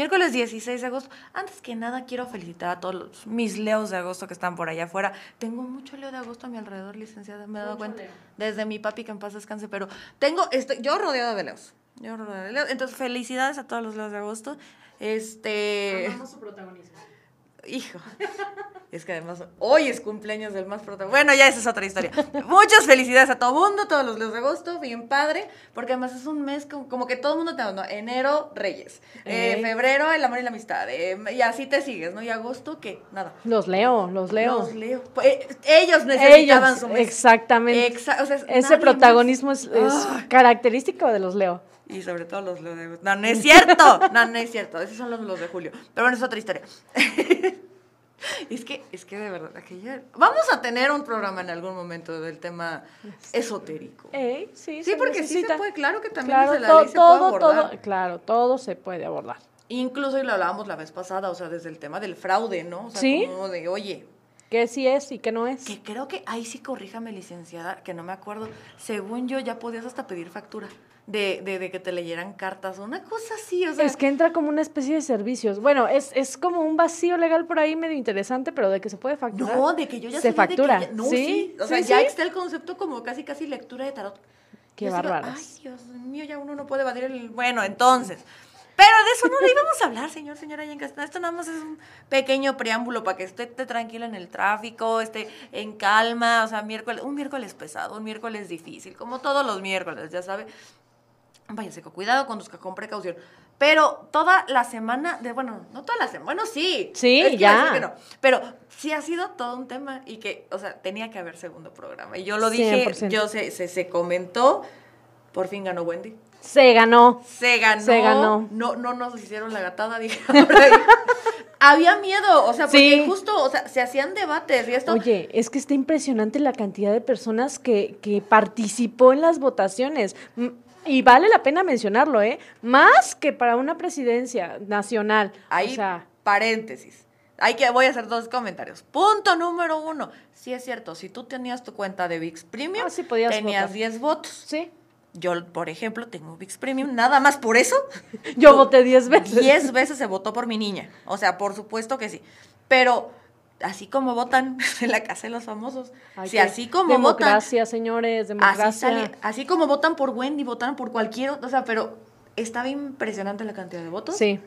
Miércoles 16 de agosto. Antes que nada, quiero felicitar a todos los- mis leos de agosto que están por allá afuera. Tengo mucho leo de agosto a mi alrededor, licenciada, me he dado cuenta. Desde mi papi, que en paz descanse, pero tengo, estoy, yo rodeada de leos. Yo rodeada de leos. Entonces, felicidades a todos los leos de agosto. Este. Amamos su protagonismo. Hijo. Es que además hoy es cumpleaños del más protagonista. Bueno, ya esa es otra historia. Muchas felicidades a todo mundo, todos los días de agosto, bien padre, porque además es un mes como, como que todo el mundo te ¿no? Enero, Reyes. Eh, febrero, el amor y la amistad. eh, y así te sigues, ¿no? Y agosto, ¿qué? Nada. Los leo, los leo. Los leo. Pues, eh, ellos necesitaban Ellos, su mes. exactamente. Exa- o sea, es Ese más. protagonismo es, es Ay. característico de los leo. Y sobre todo los de. No, no es cierto. No, no es cierto. Esos son los, los de julio. Pero bueno, es otra historia. es que, es que de verdad, aquella... Vamos a tener un programa en algún momento del tema esotérico. Ey, sí, Sí, porque sí se puede, claro que también Claro, desde la ley se puede todo, abordar. todo, claro, todo se puede abordar. Incluso, y lo hablábamos la vez pasada, o sea, desde el tema del fraude, ¿no? O sea, Sí. como de, oye, ¿Qué sí es y qué no es? que creo que ahí sí corríjame, licenciada, que no me acuerdo. Según yo, ya podías hasta pedir factura de, de, de que te leyeran cartas, una cosa así, o sea... Es que entra como una especie de servicios. Bueno, es, es como un vacío legal por ahí medio interesante, pero de que se puede facturar. No, de que yo ya Se sabía de que factura. ya- no, Sí, sí. O sea, sí, ya sí. está el concepto como casi, casi lectura de tarot. Qué bárbaras. Ay, Dios mío, ya uno no puede evadir el... Bueno, entonces... Pero de eso no le íbamos a hablar, señor, señora Yencastan. Esto nada más es un pequeño preámbulo para que esté, esté tranquila en el tráfico, esté en calma. O sea, miércoles, un miércoles pesado, un miércoles difícil, como todos los miércoles, ya sabe. Váyase con cuidado, conduzca con precaución. Pero toda la semana, de bueno, no toda la semana, bueno, sí. Sí, Es que ya. no. Pero sí ha sido todo un tema y que, o sea, tenía que haber segundo programa. Y yo lo dije, 100%. yo se, se, se comentó, por fin ganó Wendy. Se ganó. Se ganó. Se ganó. No, no nos hicieron la gatada, dije. Había miedo, o sea, porque Sí. justo, o sea, se hacían debates y esto. Oye, es que está impresionante la cantidad de personas que, que participó en las votaciones. Y vale la pena mencionarlo, ¿eh? Más que para una presidencia nacional. Ahí, O sea, paréntesis. Hay que, voy a hacer dos comentarios. Punto número uno. Sí es cierto, si tú tenías tu cuenta de VIX Premium, Ah, sí tenías votar. 10 votos. sí. Yo, por ejemplo, tengo VIX Premium, nada más por eso. Yo voté 10 veces. 10 veces se votó por mi niña. O sea, por supuesto que sí. Pero así como votan en la casa de los famosos, Ay, si así como votan, Democracia, señores, así, democracia. sale, así como votan por Wendy, votaron por cualquier, o sea, pero estaba impresionante la cantidad de votos. Sí.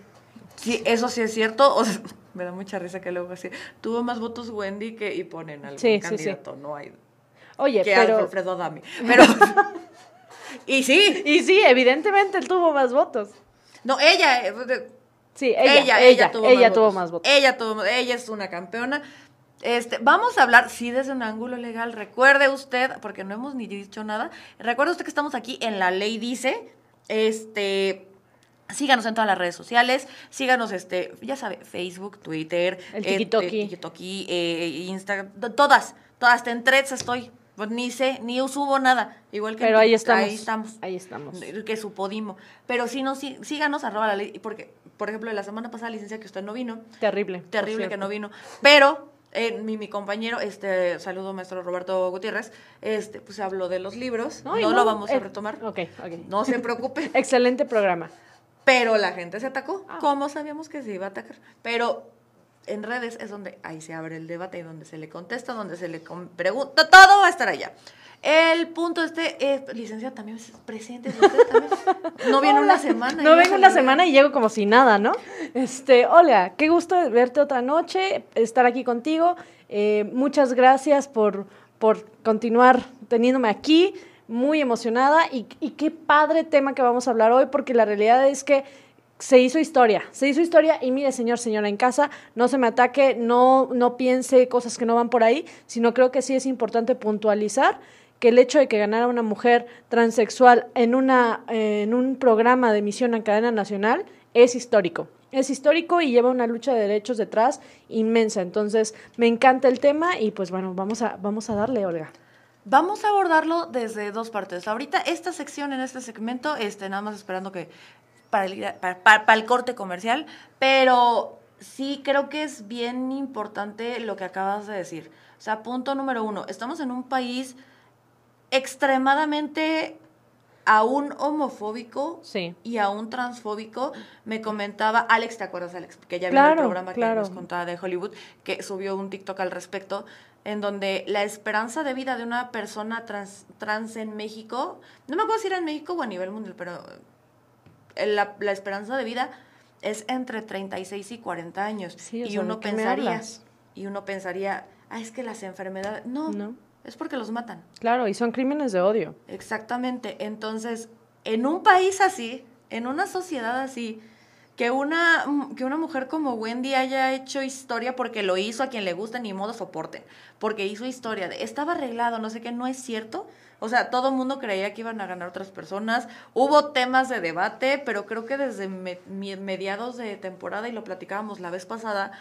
Sí, eso sí es cierto. O sea, me da mucha risa que luego así, tuvo más votos Wendy que y ponen algún Sí, sí, sí. candidato, no hay Oye, que pero... Alfredo Adame. Pero y sí, Y sí, evidentemente él tuvo más votos. no ella eh, Sí, ella, ella, ella, tuvo, ella más, tuvo votos. más votos. Ella tuvo, ella es una campeona. Este, vamos a hablar, sí, desde un ángulo legal. Recuerde usted, porque no hemos ni dicho nada, recuerde usted que estamos aquí en La Ley Dice. Este, síganos en todas las redes sociales, síganos, este, ya sabe, Facebook, Twitter, El Tikitoki. eh, Tikitoki, Instagram, to- todas, todas, en threads estoy. Pues ni sé, ni subo nada. Igual que en Pero ahí estamos. Ahí estamos Ahí estamos. que su Podimo. Pero sí, no, sí, síganos, arroba la ley, porque, por ejemplo, la semana pasada, licencia, que usted no vino, Terrible. terrible que no vino, pero eh, mi, mi compañero, este, saludo maestro Roberto Gutiérrez, este, pues habló de los libros, no, lo vamos a eh, retomar, Ok, ok. no se preocupe, Excelente programa. pero la gente se atacó, Ah. ¿cómo sabíamos que se iba a atacar? Pero en redes es donde ahí se abre el debate y donde se le contesta, donde se le pregunta, todo va a estar allá. El punto este es, licenciada, también es presente, usted también. No viene una semana. No vengo una semana y llego como si nada, ¿no? Este, hola, qué gusto verte otra noche, estar aquí contigo. Eh, muchas gracias por, por continuar teniéndome aquí, muy emocionada. Y, y qué padre tema que vamos a hablar hoy, porque la realidad es que se hizo historia, se hizo historia y mire, señor, señora en casa, no se me ataque, no, no piense cosas que no van por ahí, sino creo que sí es importante puntualizar que el hecho de que ganara una mujer transexual en, una, en un programa de emisión en cadena nacional es histórico. Es histórico y lleva una lucha de derechos detrás inmensa. Entonces, me encanta el tema y pues bueno, vamos a, vamos a darle, Olga. Vamos a abordarlo desde dos partes. Ahorita esta sección en este segmento, este, nada más esperando que para el, para, para- para el corte comercial, pero sí creo que es bien importante lo que acabas de decir. O sea, punto número uno, estamos en un país extremadamente a un homofóbico Sí. y a un transfóbico. Me comentaba, Alex, ¿te acuerdas, Alex? Que ya vio Claro, el programa claro. que nos contaba de Hollywood, que subió un TikTok al respecto, en donde la esperanza de vida de una persona trans, trans en México, no me acuerdo si era en México o a nivel mundial, pero la, la esperanza de vida es entre 36 y 40 años. Sí, y sea, ¿de uno pensaría, y uno pensaría, ah, es que las enfermedades, no, No. es porque los matan. Claro, y son crímenes de odio. Exactamente. Entonces, en un país así, en una sociedad así, que una, que una mujer como Wendy haya hecho historia porque lo hizo a quien le gusta, ni modo soporten, porque hizo historia, de, estaba arreglado, no sé qué, no es cierto. O sea, todo el mundo creía que iban a ganar otras personas. Hubo temas de debate, pero creo que desde me- mediados de temporada, y lo platicábamos la vez pasada,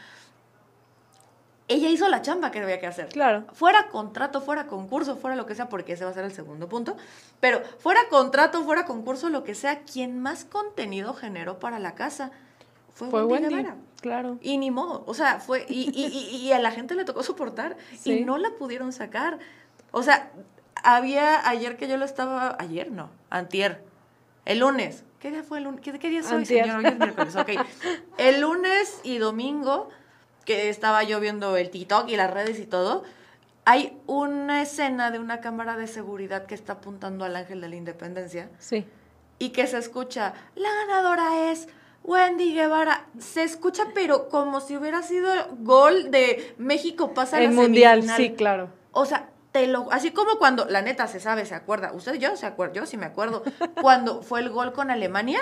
ella hizo la chamba que debía que hacer Claro. fuera contrato, fuera concurso, fuera lo que sea, porque ese va a ser el segundo punto, pero fuera contrato, fuera concurso, lo que sea, quien más contenido generó para la casa fue, Fue Wendy, Wendy. Guevara. Claro. Y ni modo, o sea, fue, y, y, y, y a la gente le tocó soportar Sí. y no la pudieron sacar. O sea, había ayer que yo lo estaba, ayer no, antier, el lunes. ¿Qué día fue el lunes? ¿Qué, qué día señor? Hoy es miércoles, ok. El lunes y domingo, que estaba yo viendo el TikTok y las redes y todo, hay una escena de una cámara de seguridad que está apuntando al ángel de la independencia Sí. y que se escucha, la ganadora es Wendy Guevara. Se escucha, pero como si hubiera sido gol de México pasa El mundial, semifinal. sí, claro. O sea, te lo, así como cuando, la neta se sabe, se acuerda. Usted, yo se acuerdo, yo sí me acuerdo. cuando fue el gol con Alemania,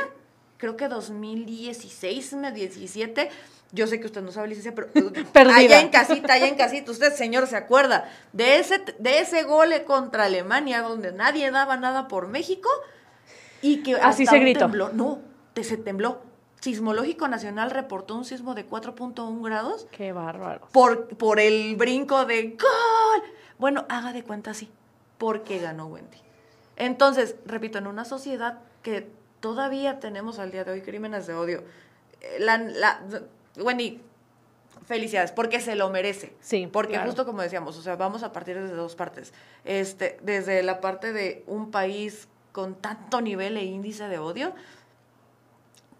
creo que 2016, 17. Yo sé que usted no sabe licencia, pero Perdida. allá en casita, allá en casita, usted, señor, se acuerda de ese, de ese gol contra Alemania, donde nadie daba nada por México y que Así se gritó. temblor- no, te, se tembló. Sismológico Nacional reportó un sismo de 4.1 grados Qué bárbaro. por, por el brinco de gol. Bueno, haga de cuenta así, porque ganó Wendy. Entonces, repito, en una sociedad que todavía tenemos al día de hoy crímenes de odio, eh, la, la- Wendy, felicidades, porque se lo merece. Sí, Porque claro. justo como decíamos, o sea, vamos a partir desde dos partes. Este, desde la parte de un país con tanto nivel e índice de odio,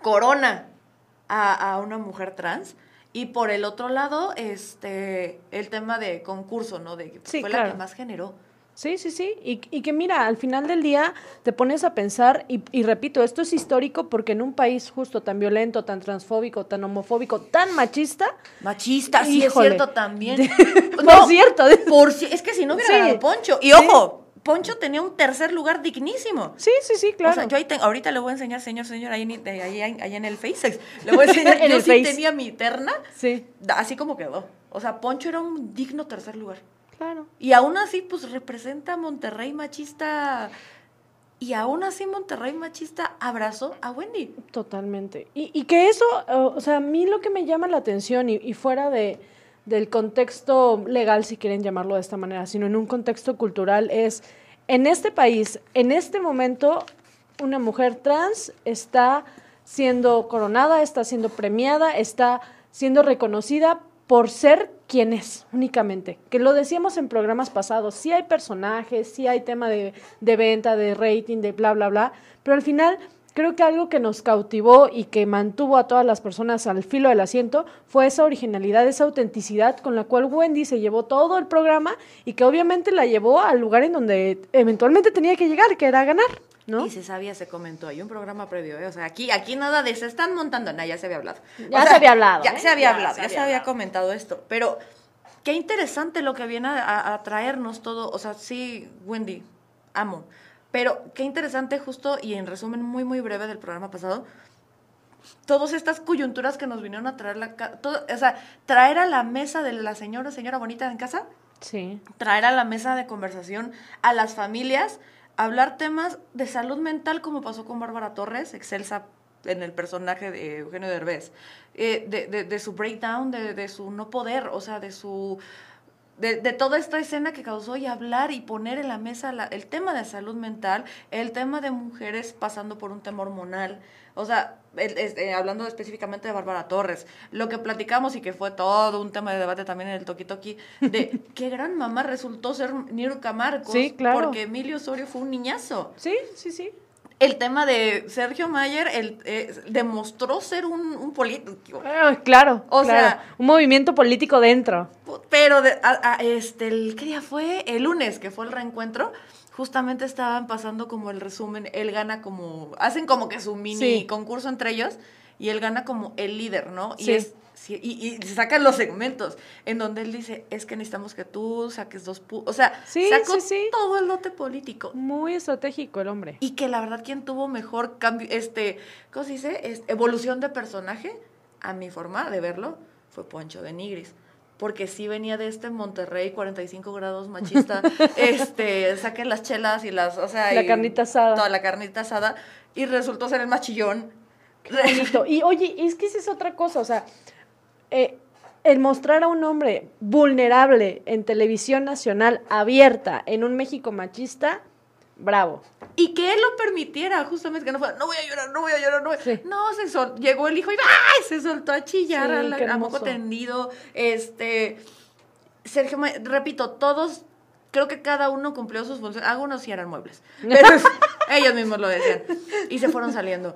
corona a, a una mujer trans. Y por el otro lado, este, el tema de concurso, ¿no? De que Sí, fue la que más generó. Sí, sí, sí. Y, y que mira, al final del día te pones a pensar, y, y repito, esto es histórico porque en un país justo tan violento, tan transfóbico, tan homofóbico, tan machista, Machista, sí es cierto también. por cierto, por si- es que si no hubiera Sí. ganado Poncho. Y Sí. ojo, Poncho tenía un tercer lugar dignísimo. sí, sí, sí, claro. O sea, yo ahí ahorita le voy a enseñar, señor, señor, ahí, en- ahí, ahí- en el Face. Le voy a enseñar, En yo el sí Face. tenía mi terna, Sí, así como quedó. O sea, Poncho era un digno tercer lugar. claro. Y aún así, pues representa a Monterrey machista. Y aún así, Monterrey machista abrazó a Wendy. Totalmente. Y, y que eso, o o sea, a mí lo que me llama la atención y, y fuera de, del contexto legal, si quieren llamarlo de esta manera, sino en un contexto cultural, es en este país, en este momento, una mujer trans está siendo coronada, está siendo premiada, está siendo reconocida por ser quien es únicamente. Que lo decíamos en programas pasados, sí hay personajes, sí hay tema de, de venta, de rating, de bla, bla, bla, pero al final creo que algo que nos cautivó y que mantuvo a todas las personas al filo del asiento fue esa originalidad, esa autenticidad con la cual Wendy se llevó todo el programa y que obviamente la llevó al lugar en donde eventualmente tenía que llegar, que era ganar, ¿no? Y se sabía, se comentó. Hay un programa previo, ¿eh? O sea, aquí, aquí nada de se están montando. No, ya se había hablado. O Ya se había hablado, Ya ¿eh? se había Ya hablado, se ya se había comentado esto. Pero qué interesante lo que viene a, a- a traernos todo. O sea, sí, Wendy, amo. Pero qué interesante justo, y en resumen muy, muy breve del programa pasado, todas estas coyunturas que nos vinieron a traer la... todo- o sea, traer a la mesa de la señora, señora bonita en casa, Sí, traer a la mesa de conversación a las familias, hablar temas de salud mental como pasó con Bárbara Torres, excelsa en el personaje de Eugenio Derbez, eh, de, de- de su breakdown, de, de su no poder, o sea, de su... De, de toda esta escena que causó y hablar y poner en la mesa la- el tema de salud mental, el tema de mujeres pasando por un tema hormonal, o sea, el- este, hablando específicamente de Bárbara Torres, lo que platicamos y que fue todo un tema de debate también en el Toki Toki, de qué gran mamá resultó ser Niurka Marcos, Sí, claro. porque Emilio Osorio fue un niñazo. sí, sí, sí. El tema de Sergio Mayer el, eh, demostró ser un, un político. Claro, O claro. sea- un movimiento político dentro. Pero de- a- a- este, el, ¿qué día fue? El lunes, que fue el reencuentro. Justamente estaban pasando como el resumen. Él gana como. Hacen como que su mini Sí. concurso entre ellos. Y él gana como el líder, ¿no? Y Sí. es. Sí, y, y sacan los segmentos en donde él dice: Es que necesitamos que tú saques dos. pu-". O sea, Sí, sacó sí, todo el lote político. Muy estratégico el hombre. Y que la verdad, quien tuvo mejor cambio, este, ¿cómo se dice? Es- evolución de personaje, a mi forma de verlo, fue Poncho de Nigris. Porque sí venía de este Monterrey 45 grados machista, este, saquen las chelas y las, o sea, La y carnita asada. Toda la carnita asada. Y resultó ser el más chillón. Qué bonito. Y oye, es que esa es otra cosa, o sea, eh, el mostrar a un hombre vulnerable en televisión nacional abierta en un México machista, bravo. Y que él lo permitiera, justamente que no fuera, no voy a llorar, no voy a llorar, no voy a-". Sí. No, se sol- llegó el hijo y ¡ay! se soltó a chillar Sí, a, la- a moco tendido. Este, Sergio, repito, todos, creo que cada uno cumplió sus funciones. Algunos sí eran muebles, pero ellos mismos lo decían. Y se fueron saliendo.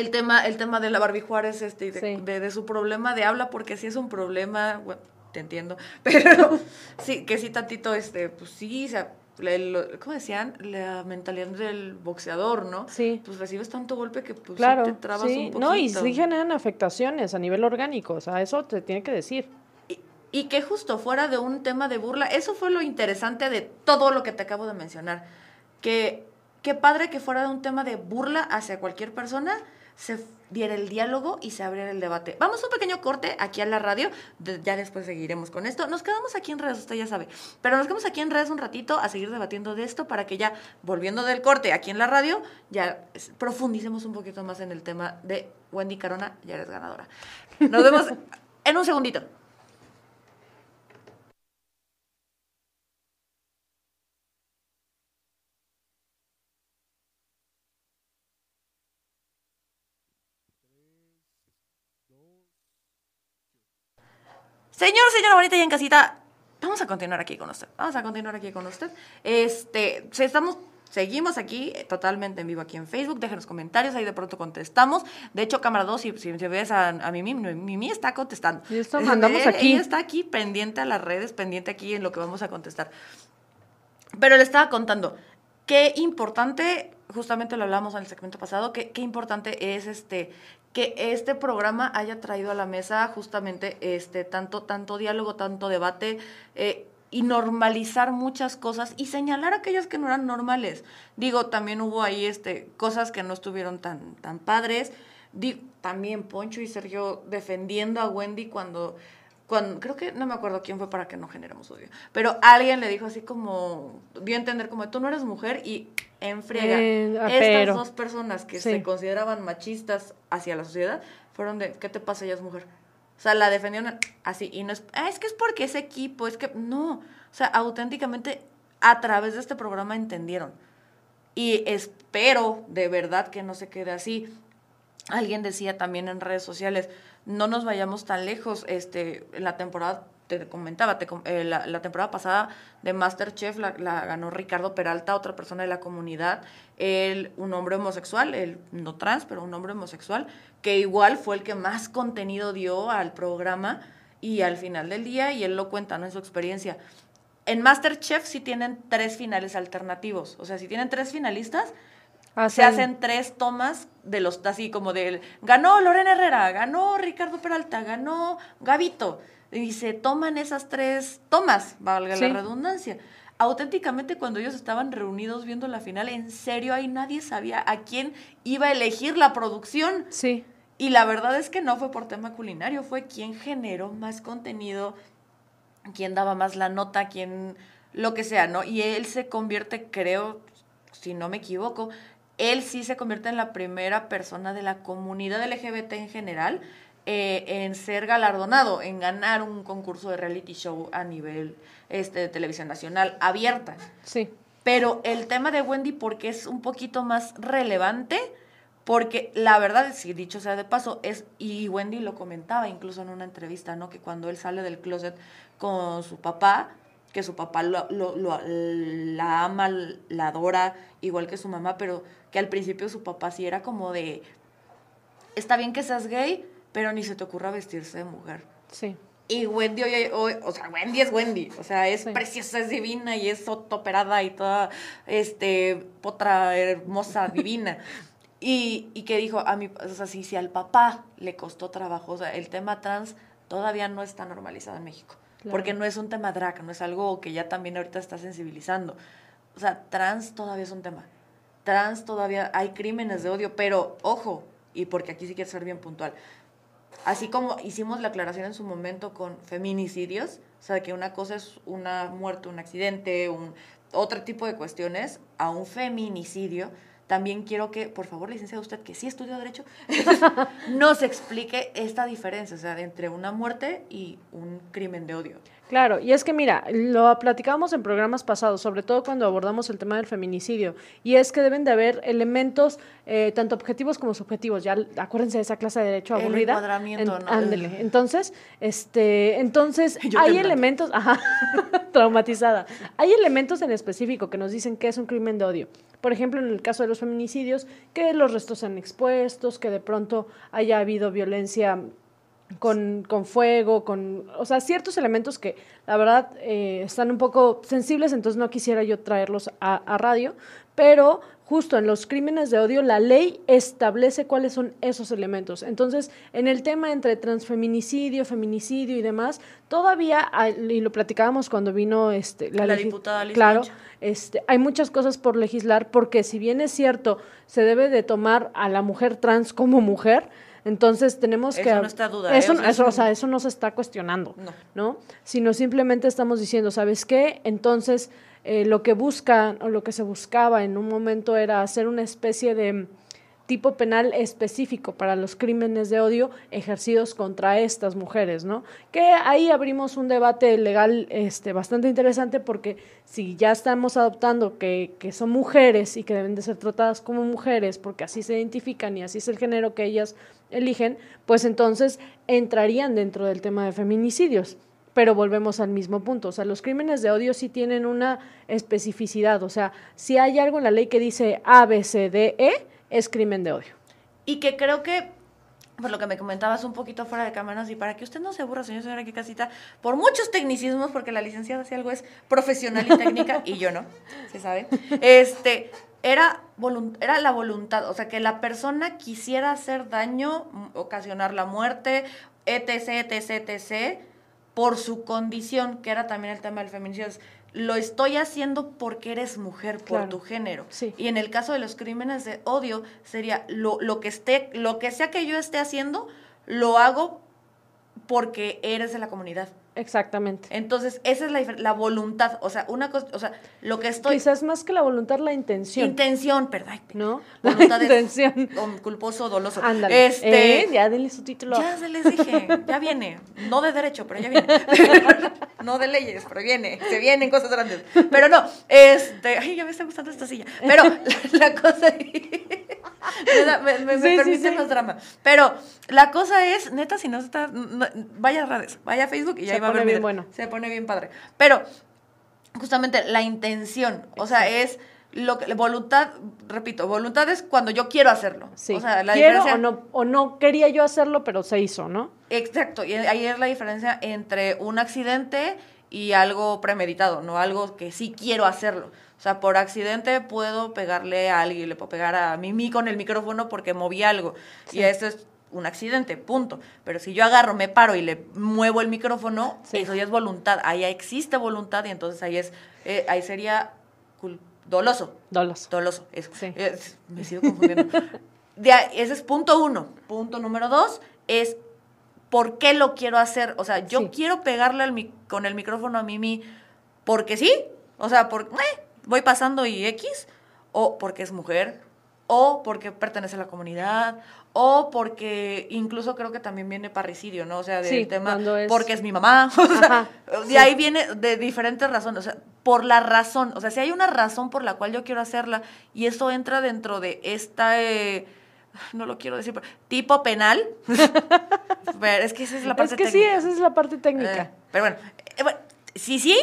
El tema, el tema de la Barbie Juárez, este, de, Sí. de- de su problema de habla, porque sí es un problema, bueno, te entiendo, pero sí, que sí tantito, este, pues sí, o sea, lo- ¿cómo decían? La mentalidad del boxeador, ¿no? Sí. Pues recibes tanto golpe que pues sí Claro, te trabas sí. un poquito. No, y sí generan afectaciones a nivel orgánico, o sea, eso te tiene que decir. Y, y que justo fuera de un tema de burla, eso fue lo interesante de todo lo que te acabo de mencionar. Que qué padre que fuera de un tema de burla hacia cualquier persona, se diera el diálogo y se abriera el debate. Vamos a un pequeño corte aquí a la radio, de- ya después seguiremos con esto. Nos quedamos aquí en redes, usted ya sabe, pero nos quedamos aquí en redes un ratito a seguir debatiendo de esto para que ya, volviendo del corte aquí en la radio, ya profundicemos un poquito más en el tema de Wendy Carona, ya eres ganadora. Nos vemos en un segundito. Señor, señora bonita y en casita, vamos a continuar aquí con usted. Vamos a continuar aquí con usted. Este, estamos, seguimos aquí eh, totalmente en vivo aquí en Facebook. Déjenos comentarios, ahí de pronto contestamos. De hecho, cámara 2, si, si, si ves a, a Mimi, Mimi está contestando. Y esto mandamos Ella- aquí. Ella está aquí pendiente a las redes, pendiente aquí en lo que vamos a contestar. Pero le estaba contando qué importante, justamente lo hablamos en el segmento pasado, qué, qué importante es este que este programa haya traído a la mesa justamente este tanto tanto diálogo, tanto debate eh, y normalizar muchas cosas y señalar aquellas que no eran normales. Digo, también hubo ahí este cosas que no estuvieron tan tan padres. Digo, también Poncho y Sergio defendiendo a Wendy cuando cuando, creo que no me acuerdo quién fue para que no generemos odio, pero alguien le dijo así como, dio a entender como, tú no eres mujer y en friega. Eh, ah, Estas pero. dos personas que Sí. se consideraban machistas hacia la sociedad fueron de, ¿qué te pasa? Ella es mujer. O sea, la defendieron así y no es, "Ah, es que es porque es equipo, es que no. O sea, auténticamente a través de este programa entendieron. Y espero de verdad que no se quede así. Alguien decía también en redes sociales, no nos vayamos tan lejos. Este, la temporada, te comentaba, eh, la temporada pasada de Masterchef la, la ganó Ricardo Peralta, otra persona de la comunidad, él, un hombre homosexual, él no trans, pero un hombre homosexual, que igual fue el que más contenido dio al programa y al final del día, y él lo cuenta ¿no? en su experiencia. En Masterchef sí tienen tres finales alternativos, o sea, si tienen tres finalistas, se hacen tres tomas de los, así como del, ganó Lorena Herrera, ganó Ricardo Peralta, ganó Gavito. Y se toman esas tres tomas, valga Sí. la redundancia. Auténticamente cuando ellos estaban reunidos viendo la final, en serio ahí nadie sabía a quién iba a elegir la producción. Sí. Y la verdad es que no fue por tema culinario, fue quien generó más contenido, quien daba más la nota, quien lo que sea, ¿no? Y él se convierte, creo, si no me equivoco, él sí se convierte en la primera persona de la comunidad LGBT en general eh, en ser galardonado, en ganar un concurso de reality show a nivel este, de televisión nacional abierta. Sí. Pero el tema de Wendy, porque es un poquito más relevante, porque la verdad, si dicho sea de paso, es, y Wendy lo comentaba incluso en una entrevista, ¿no? Que cuando él sale del closet con su papá, que su papá lo, lo- lo- la ama, la adora, igual que su mamá, pero que al principio su papá sí era como de, está bien que seas gay, pero ni se te ocurra vestirse de mujer. Sí. Y Wendy, hoy, hoy- o sea, Wendy es Wendy, o sea, es Sí. preciosa, es divina y es operada y toda, este, potra hermosa, divina. Y, y que dijo, a mí, o sea, si, si al papá le costó trabajo, o sea, el tema trans todavía no está normalizado en México, Claro. porque no es un tema drag, no es algo que ya también ahorita está sensibilizando. O sea, trans todavía es un tema. Trans todavía hay crímenes de odio, pero ojo, y porque aquí sí quiero ser bien puntual, Así como hicimos la aclaración en su momento con feminicidios, o sea, que una cosa es una muerte, un accidente, un otro tipo de cuestiones, a un feminicidio, también quiero que, por favor, licenciado usted, que sí estudió Derecho, nos explique esta diferencia, o sea, entre una muerte y un crimen de odio. Claro, y es que mira, lo platicábamos en programas pasados, sobre todo cuando abordamos el tema del feminicidio, y es que deben de haber elementos eh, tanto objetivos como subjetivos. Ya acuérdense de esa clase de derecho El aburrida. encuadramiento, ¿no? Ándele. Entonces, este, entonces Yo hay temblando. elementos, ajá, traumatizada. Hay elementos en específico que nos dicen que es un crimen de odio. Por ejemplo, en el caso de los feminicidios, que los restos sean expuestos, que de pronto haya habido violencia con, con fuego, con, o sea, ciertos elementos que la verdad eh, están un poco sensibles, entonces no quisiera yo traerlos a, a radio, pero justo en los crímenes de odio la ley establece cuáles son esos elementos. Entonces, en el tema entre transfeminicidio, feminicidio y demás, todavía, y lo platicábamos cuando vino este, La legi- diputada Liz Claro, este, hay muchas cosas por legislar porque si bien es cierto, se debe de tomar a la mujer trans como mujer, entonces tenemos que... Eso no está duda, ¿eh? Eso, O sea, eso, eso- o sea, eso no se está cuestionando, No. ¿no? Sino simplemente estamos diciendo, ¿sabes qué? Entonces, eh, lo que buscan o lo que se buscaba en un momento era hacer una especie de tipo penal específico para los crímenes de odio ejercidos contra estas mujeres, ¿no? Que ahí abrimos un debate legal este, bastante interesante porque si ya estamos adoptando que, que son mujeres y que deben de ser tratadas como mujeres porque así se identifican y así es el género que ellas eligen, pues entonces entrarían dentro del tema de feminicidios. Pero volvemos al mismo punto, o sea, los crímenes de odio sí tienen una especificidad, o sea, si hay algo en la ley que dice A, B, C, D, E, es crimen de odio. Y que creo que, por lo que me comentabas un poquito fuera de cámaras, y para que usted no se aburra, señor, señora, que casita, por muchos tecnicismos, porque la licenciada si algo es profesional y técnica, y yo no, se sabe, este, era, era la voluntad, o sea, que la persona quisiera hacer daño, m- ocasionar la muerte, etc., etc., etc., por su condición, que era también el tema del feminicidio. Lo estoy haciendo porque eres mujer, por Claro. tu género. Sí. Y en el caso de los crímenes de odio, sería lo, lo que esté, lo que sea que yo esté haciendo, lo hago porque eres de la comunidad. Exactamente. Entonces, esa es la, la voluntad. O sea, una cosa, o sea, lo que estoy. Quizás más que la voluntad, la intención. Intención, perdón. ¿No? Voluntad es intención. o culposo, doloso. Ándale. Este, Eh, Ya denle su título. ya se les dije, ya viene. No de derecho, pero ya viene. no de leyes, pero viene. Se vienen cosas grandes. Pero no, este. Ay, ya me está gustando esta silla. Pero la, la cosa. me, me, me- Sí, sí, permiten sí. los dramas. Pero la cosa es, neta, si no está. no- vaya a redes, vaya a Facebook y ahí va a bien bueno. Se pone bien padre. Pero, justamente, la intención. O sea, es. Lo que, voluntad, repito, voluntad es cuando yo quiero hacerlo. Sí. O sea, la Quiero diferencia- o no, o no quería yo hacerlo, pero se hizo, ¿no? Exacto, y ahí es la diferencia entre un accidente y algo premeditado, no algo que sí quiero hacerlo. O sea, por accidente puedo pegarle a alguien, le puedo pegar a Mimi con el micrófono porque moví algo. Sí. Y eso es un accidente, punto. Pero si yo agarro, me paro y le muevo el micrófono, Sí. eso ya es voluntad. Ahí existe voluntad y entonces ahí es, eh, ahí sería doloso. Dolos. Doloso, eso. Sí. Eh, me sigo confundiendo. De ese es punto uno. Punto número dos es por qué lo quiero hacer. O sea, yo Sí. quiero pegarle con el micrófono a Mimi porque sí. O sea, por, eh, voy pasando y X. O porque es mujer. O porque pertenece a la comunidad. O porque incluso creo que también viene parricidio, ¿no? O sea, del Sí, tema es- porque es mi mamá. O sea, Ajá, de sí. ahí viene de diferentes razones. O sea, por la razón. O sea, si hay una razón por la cual yo quiero hacerla y eso entra dentro de esta. eh, no lo quiero decir, pero tipo penal. Pero es que esa es la parte Es que sí, técnica. esa es la parte técnica. Eh, pero bueno, eh, bueno, sí, sí,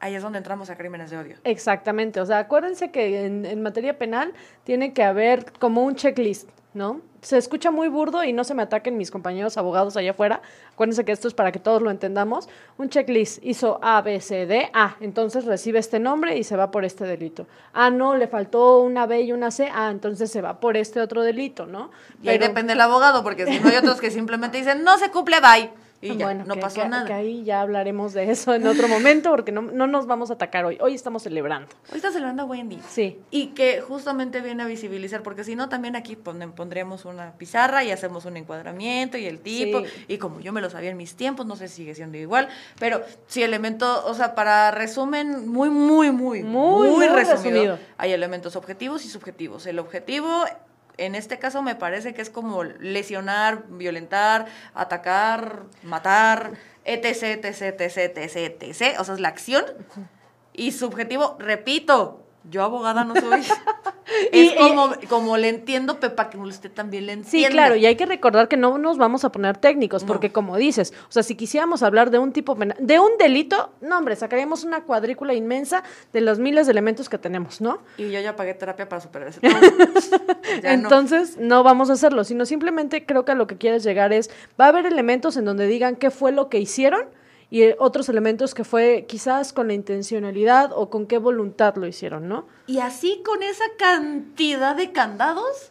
ahí es donde entramos a crímenes de odio. Exactamente, o sea, acuérdense que en, en materia penal tiene que haber como un checklist, ¿no? Se escucha muy burdo y no se me ataquen mis compañeros abogados allá afuera. Acuérdense que esto es para que todos lo entendamos. Un checklist hizo A, B, C, D. Ah, entonces recibe este nombre y se va por este delito. Ah, no, le faltó una B y una C. Ah, entonces se va por este otro delito, ¿no? Y ahí depende el abogado, porque si no hay otros que simplemente dicen, no se cumple, bye. Y ya, bueno, no que- pasó que- nada. que ahí ya hablaremos de eso en otro momento porque no, no nos vamos a atacar hoy. Hoy estamos celebrando. Hoy está celebrando a Wendy. Sí. Y que justamente viene a visibilizar, porque si no, también aquí pondríamos una pizarra y hacemos un encuadramiento y el tipo. Sí. Y como yo me lo sabía en mis tiempos, no sé si sigue siendo igual, pero sí, elemento, o sea, para resumen, muy, muy, muy, Muy, muy resumido. hay elementos objetivos y subjetivos. El objetivo, en este caso, me parece que es como lesionar, violentar, atacar, matar, etc, etc, etc, etc, etc. O sea, es la acción. Y subjetivo, repito, yo abogada no soy. Y- como, como le entiendo, Pepa, que usted también le Sí, entiende. claro, y hay que recordar que no nos vamos a poner técnicos, No. porque como dices, o sea, si quisiéramos hablar de un tipo penal, de un delito, no, hombre, sacaríamos una cuadrícula inmensa de los miles de elementos que tenemos, ¿no? Y yo ya pagué terapia para superar ese trauma. Ya no. Entonces, no. vamos a hacerlo, sino simplemente creo que a lo que quieres llegar es, va a haber elementos en donde digan qué fue lo que hicieron y eh, otros elementos que fue quizás con la intencionalidad o con qué voluntad lo hicieron, ¿no? Y así con esa cantidad de candados,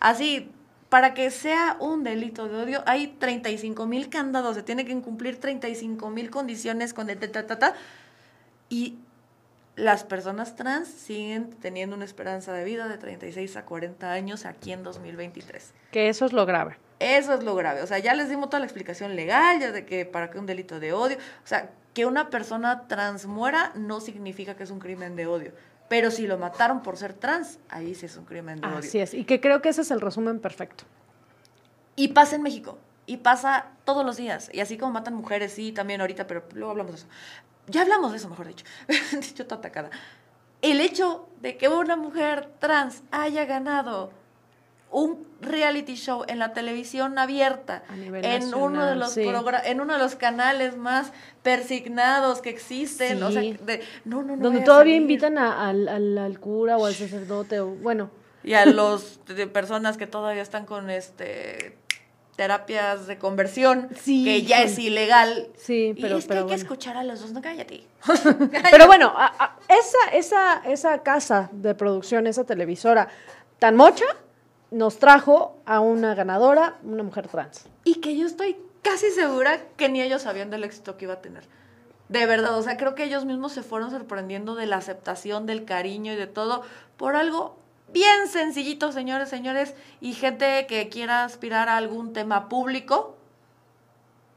así, para que sea un delito de odio, hay 35 mil candados, se tiene que cumplir 35 mil condiciones con el ta, ta, ta, ta, y las personas trans siguen teniendo una esperanza de vida de 36 a 40 años aquí en 2023. Que eso es lo grave. Eso es lo grave. O sea, ya les dimos toda la explicación legal, ya de que para qué un delito de odio. O sea, que una persona trans muera no significa que es un crimen de odio. Pero si lo mataron por ser trans, ahí sí es un crimen de odio. Así es, y que creo que ese es el resumen perfecto. Y pasa en México. Y pasa todos los días. Y así como matan mujeres, sí, también ahorita, pero luego hablamos de eso. Ya hablamos de eso, mejor dicho. dicho toda atacada. El hecho de que una mujer trans haya ganado un reality show en la televisión abierta, en uno de los sí. en uno de los canales más persignados que existen, o sea, Sí. de- no, no, no donde a todavía invitan a- al, al- al cura o al sacerdote, o bueno, y a los de personas que todavía están con este terapias de conversión, Sí, que ya es ilegal. Sí, y pero- es que hay que escuchar a los dos, no cállate. Pero bueno, a- a- esa, esa, esa casa de producción, esa televisora tan mocha, nos trajo a una ganadora, una mujer trans. Y que yo estoy casi segura que ni ellos sabían del éxito que iba a tener. De verdad, o sea, creo que ellos mismos se fueron sorprendiendo de la aceptación, del cariño y de todo por algo bien sencillito, señores, señores, y gente que quiera aspirar a algún tema público,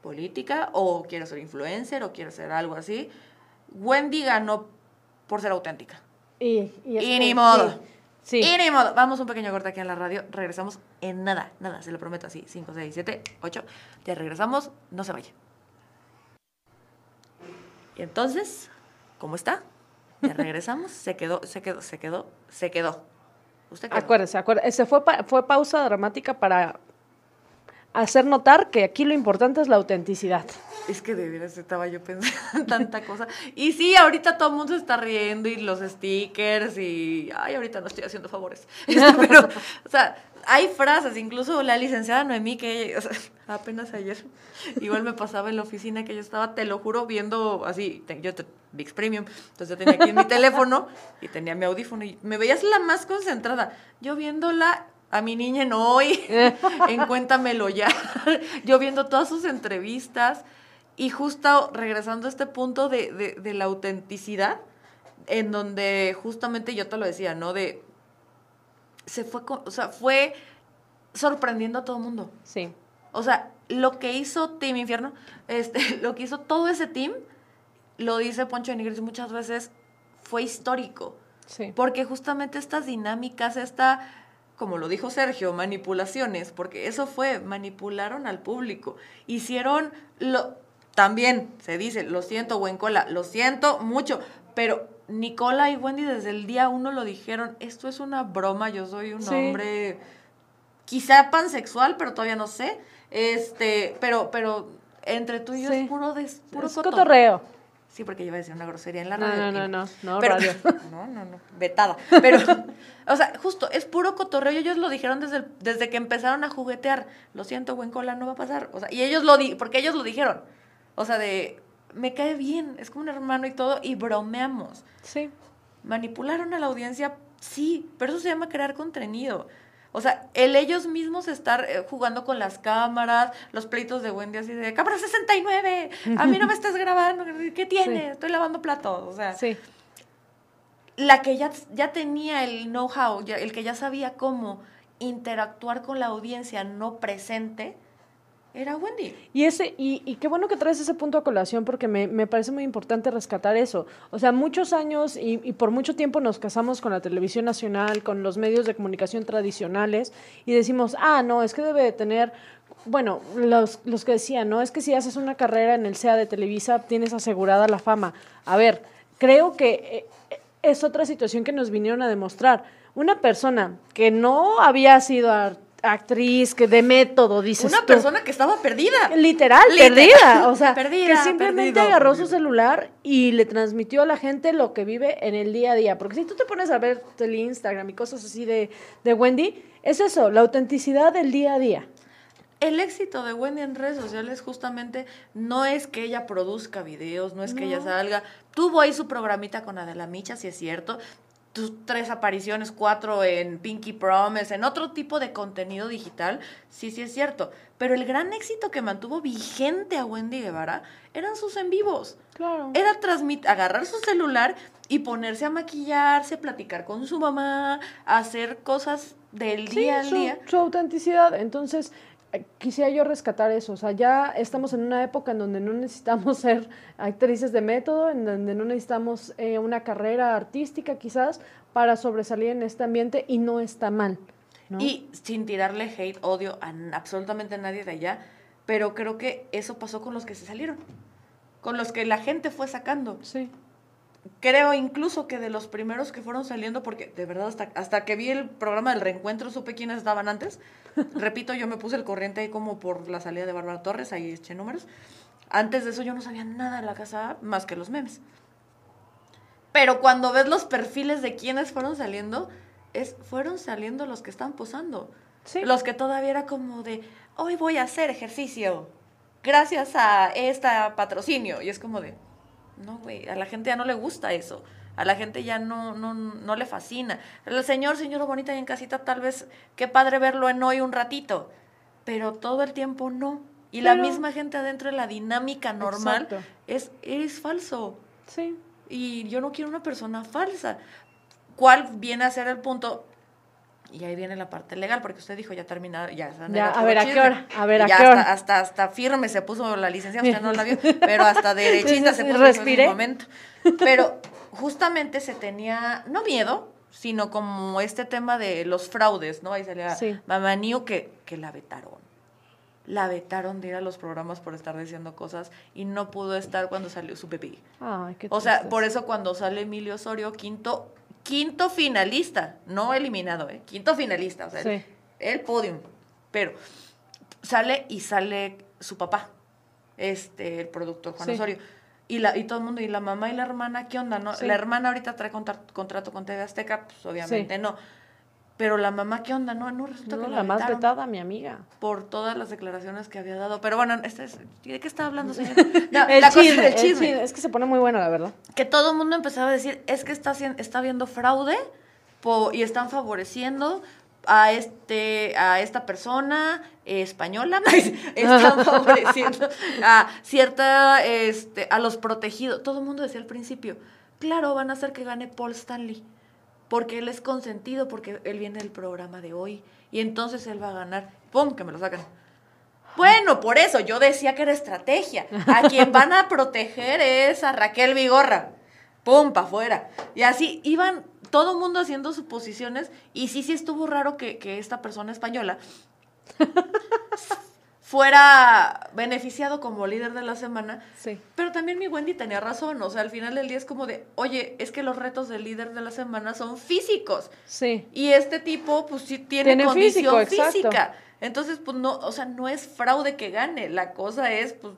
política, o quiere ser influencer, o quiere ser algo así. Wendy ganó por ser auténtica. Y, y, ni modo. Sí. sí. Y ni modo. Vamos un pequeño corte aquí en la radio. Regresamos en nada, nada, se lo prometo así. 5, 6, 7, 8. Ya regresamos, no se vaya. Y entonces, ¿cómo está? Ya regresamos, se quedó, se quedó, se quedó, se quedó. ¿Usted quedó? Acuérdese, acuérdese. Se fue, pa- fue pausa dramática para hacer notar que aquí lo importante es la autenticidad. Es que de veras estaba yo pensando en tanta cosa. Y sí, ahorita todo el mundo se está riendo y los stickers y... Ay, ahorita no estoy haciendo favores. Pero, o sea, hay frases, incluso la licenciada Noemí, que o apenas ayer, igual me pasaba en la oficina que yo estaba, te lo juro, viendo así, yo te- VIX Premium, entonces yo tenía aquí mi teléfono y tenía mi audífono y me veías la más concentrada. Yo viéndola a mi niña en hoy, en Cuéntamelo ya, yo viendo todas sus entrevistas y justo regresando a este punto de, de, de la autenticidad, en donde justamente yo te lo decía, ¿no? De, se fue, o sea, fue sorprendiendo a todo el mundo. Sí. O sea, lo que hizo Team Infierno, este, lo que hizo todo ese team, lo dice Poncho de Nigris muchas veces, fue histórico. Sí. Porque justamente estas dinámicas, esta, como lo dijo Sergio, manipulaciones, porque eso fue, manipularon al público. Hicieron lo, también se dice, lo siento, buen cola, lo siento mucho, pero Nicola y Wendy desde el día uno lo dijeron, esto es una broma, yo soy un Sí. hombre quizá pansexual, pero todavía no sé. Este, pero, pero entre tú y yo Sí. es puro des, puro Es coto. cotorreo. Sí, porque iba a decir una grosería en la No, radio. no, no, no, no, pero, radio. No, no, no, vetada. Pero, o sea, justo, es puro cotorreo. y Ellos lo dijeron desde, el- desde que empezaron a juguetear. Lo siento, buen cola, no va a pasar. O sea, y ellos lo di, porque ellos lo dijeron. O sea, de, me cae bien, es como un hermano y todo, y bromeamos. Sí. Manipularon a la audiencia, sí, pero eso se llama crear contenido. O sea, el ellos mismos estar eh, jugando con las cámaras, los pleitos de Wendy así de cámara 69, a mí no me estés grabando, ¿qué tiene? Sí. Estoy lavando platos. O sea, Sí. la que ya, ya tenía el know-how, el que ya sabía cómo interactuar con la audiencia no presente, era Wendy. Y ese, y, qué bueno que traes ese punto a colación porque me, me parece muy importante rescatar eso. O sea, muchos años y, por mucho tiempo nos casamos con la televisión nacional, con los medios de comunicación tradicionales y decimos, ah, no, es que debe de tener, bueno, los, los que decían, no, es que si haces una carrera en el SEA de Televisa tienes asegurada la fama. A ver, creo que eh, es otra situación que nos vinieron a demostrar. Una persona que no había sido actriz, que de método, dices Una tú. persona que estaba perdida. Literal, Literal. perdida. O sea, Perdida, que simplemente perdido, agarró perdido. su celular y le transmitió a la gente lo que vive en el día a día. Porque si tú te pones a ver el Instagram y cosas así de, de Wendy, es eso, la autenticidad del día a día. El éxito de Wendy en redes sociales justamente no es que ella produzca videos, no es que ella salga. Tuvo ahí su programita con Adela Micha, si es cierto. Tus tres apariciones, cuatro en Pinky Promise, en otro tipo de contenido digital, sí, sí es cierto. Pero el gran éxito que mantuvo vigente a Wendy Guevara eran sus en vivos. Claro. Era transmit agarrar su celular y ponerse a maquillarse, platicar con su mamá, hacer cosas del Sí, día al su, día. su autenticidad. Entonces, quisiera yo rescatar eso. O sea, ya estamos en una época en donde no necesitamos ser actrices de método, en donde no necesitamos eh, una carrera artística quizás para sobresalir en este ambiente y no está mal. ¿no? Y sin tirarle hate, odio a absolutamente nadie de allá, pero creo que eso pasó con los que se salieron, con los que la gente fue sacando. Sí. Creo incluso que de los primeros que fueron saliendo, porque de verdad hasta, hasta que vi el programa del reencuentro supe quiénes estaban antes. Repito, yo me puse el corriente ahí como por la salida de Bárbara Torres, ahí eché números. Antes de eso yo no sabía nada de la casa más que los memes. Pero cuando ves los perfiles de quienes fueron saliendo, es, fueron saliendo los que están posando. Sí. Los que todavía era como de, hoy voy a hacer ejercicio, gracias a esta patrocinio. Y es como de, no, güey, a la gente ya no le gusta eso. A la gente ya no, no, no le fascina. El señor, señora bonita y en casita, tal vez, qué padre verlo en hoy un ratito. Pero todo el tiempo no. Y la misma gente adentro de la dinámica normal Exacto. es, eres falso. Sí. Y yo no quiero una persona falsa. ¿Cuál viene a ser el punto? Y ahí viene la parte legal, porque usted dijo ya terminado, ya. Ya, a ver, ¿a qué hora? A ver, ¿a Ya qué hasta, hora? Hasta, hasta firme se puso la licencia, usted no la vio, pero hasta derechita se puso en respiré. momento. Pero justamente se tenía, no miedo, sino como este tema de los fraudes, ¿no? Ahí salía Sí. Mamá que, que la vetaron. La vetaron de ir a los programas por estar diciendo cosas y no pudo estar cuando salió su bebé. Ay, qué O sea, por eso cuando sale Emilio Osorio, quinto, quinto finalista, no eliminado, ¿eh? Quinto finalista, o sea, Sí. el, el podium. Pero sale y sale su papá, este, el productor Juan Sí. Osorio. Y, la, y todo el mundo, y la mamá y la hermana, ¿qué onda? No? Sí. La hermana ahorita trae contra- contrato con TV Azteca, pues obviamente no. Pero la mamá, ¿qué onda? No, no resulta No, que la la, más vetada, mi amiga. por todas las declaraciones que había dado. Pero bueno, este es, ¿de qué está hablando, señor? No, el, la cosa chisme, del el chisme chisme. Es que se pone muy bueno, la verdad. que todo el mundo empezaba a decir, es que está, está habiendo fraude po- y están favoreciendo a este a esta persona eh, española están favoreciendo a cierta este a los protegidos todo el mundo decía al principio claro van a hacer que gane Paul Stanley porque él es consentido porque él viene del programa de hoy y entonces él va a ganar pum que me lo sacan bueno, por eso yo decía que era estrategia. A quien van a proteger es a Raquel Vigorra. Pum, pa' afuera. Y así iban todo el mundo haciendo suposiciones. Y sí, sí estuvo raro que, que esta persona española fuera beneficiado como líder de la semana. Sí. Pero también mi Wendy tenía razón. O sea, al final del día es como de, oye, es que los retos del líder de la semana son físicos. Sí. Y este tipo, pues sí tiene, Tiene condición físico, física. Entonces, pues no, o sea, no es fraude que gane. La cosa es, pues,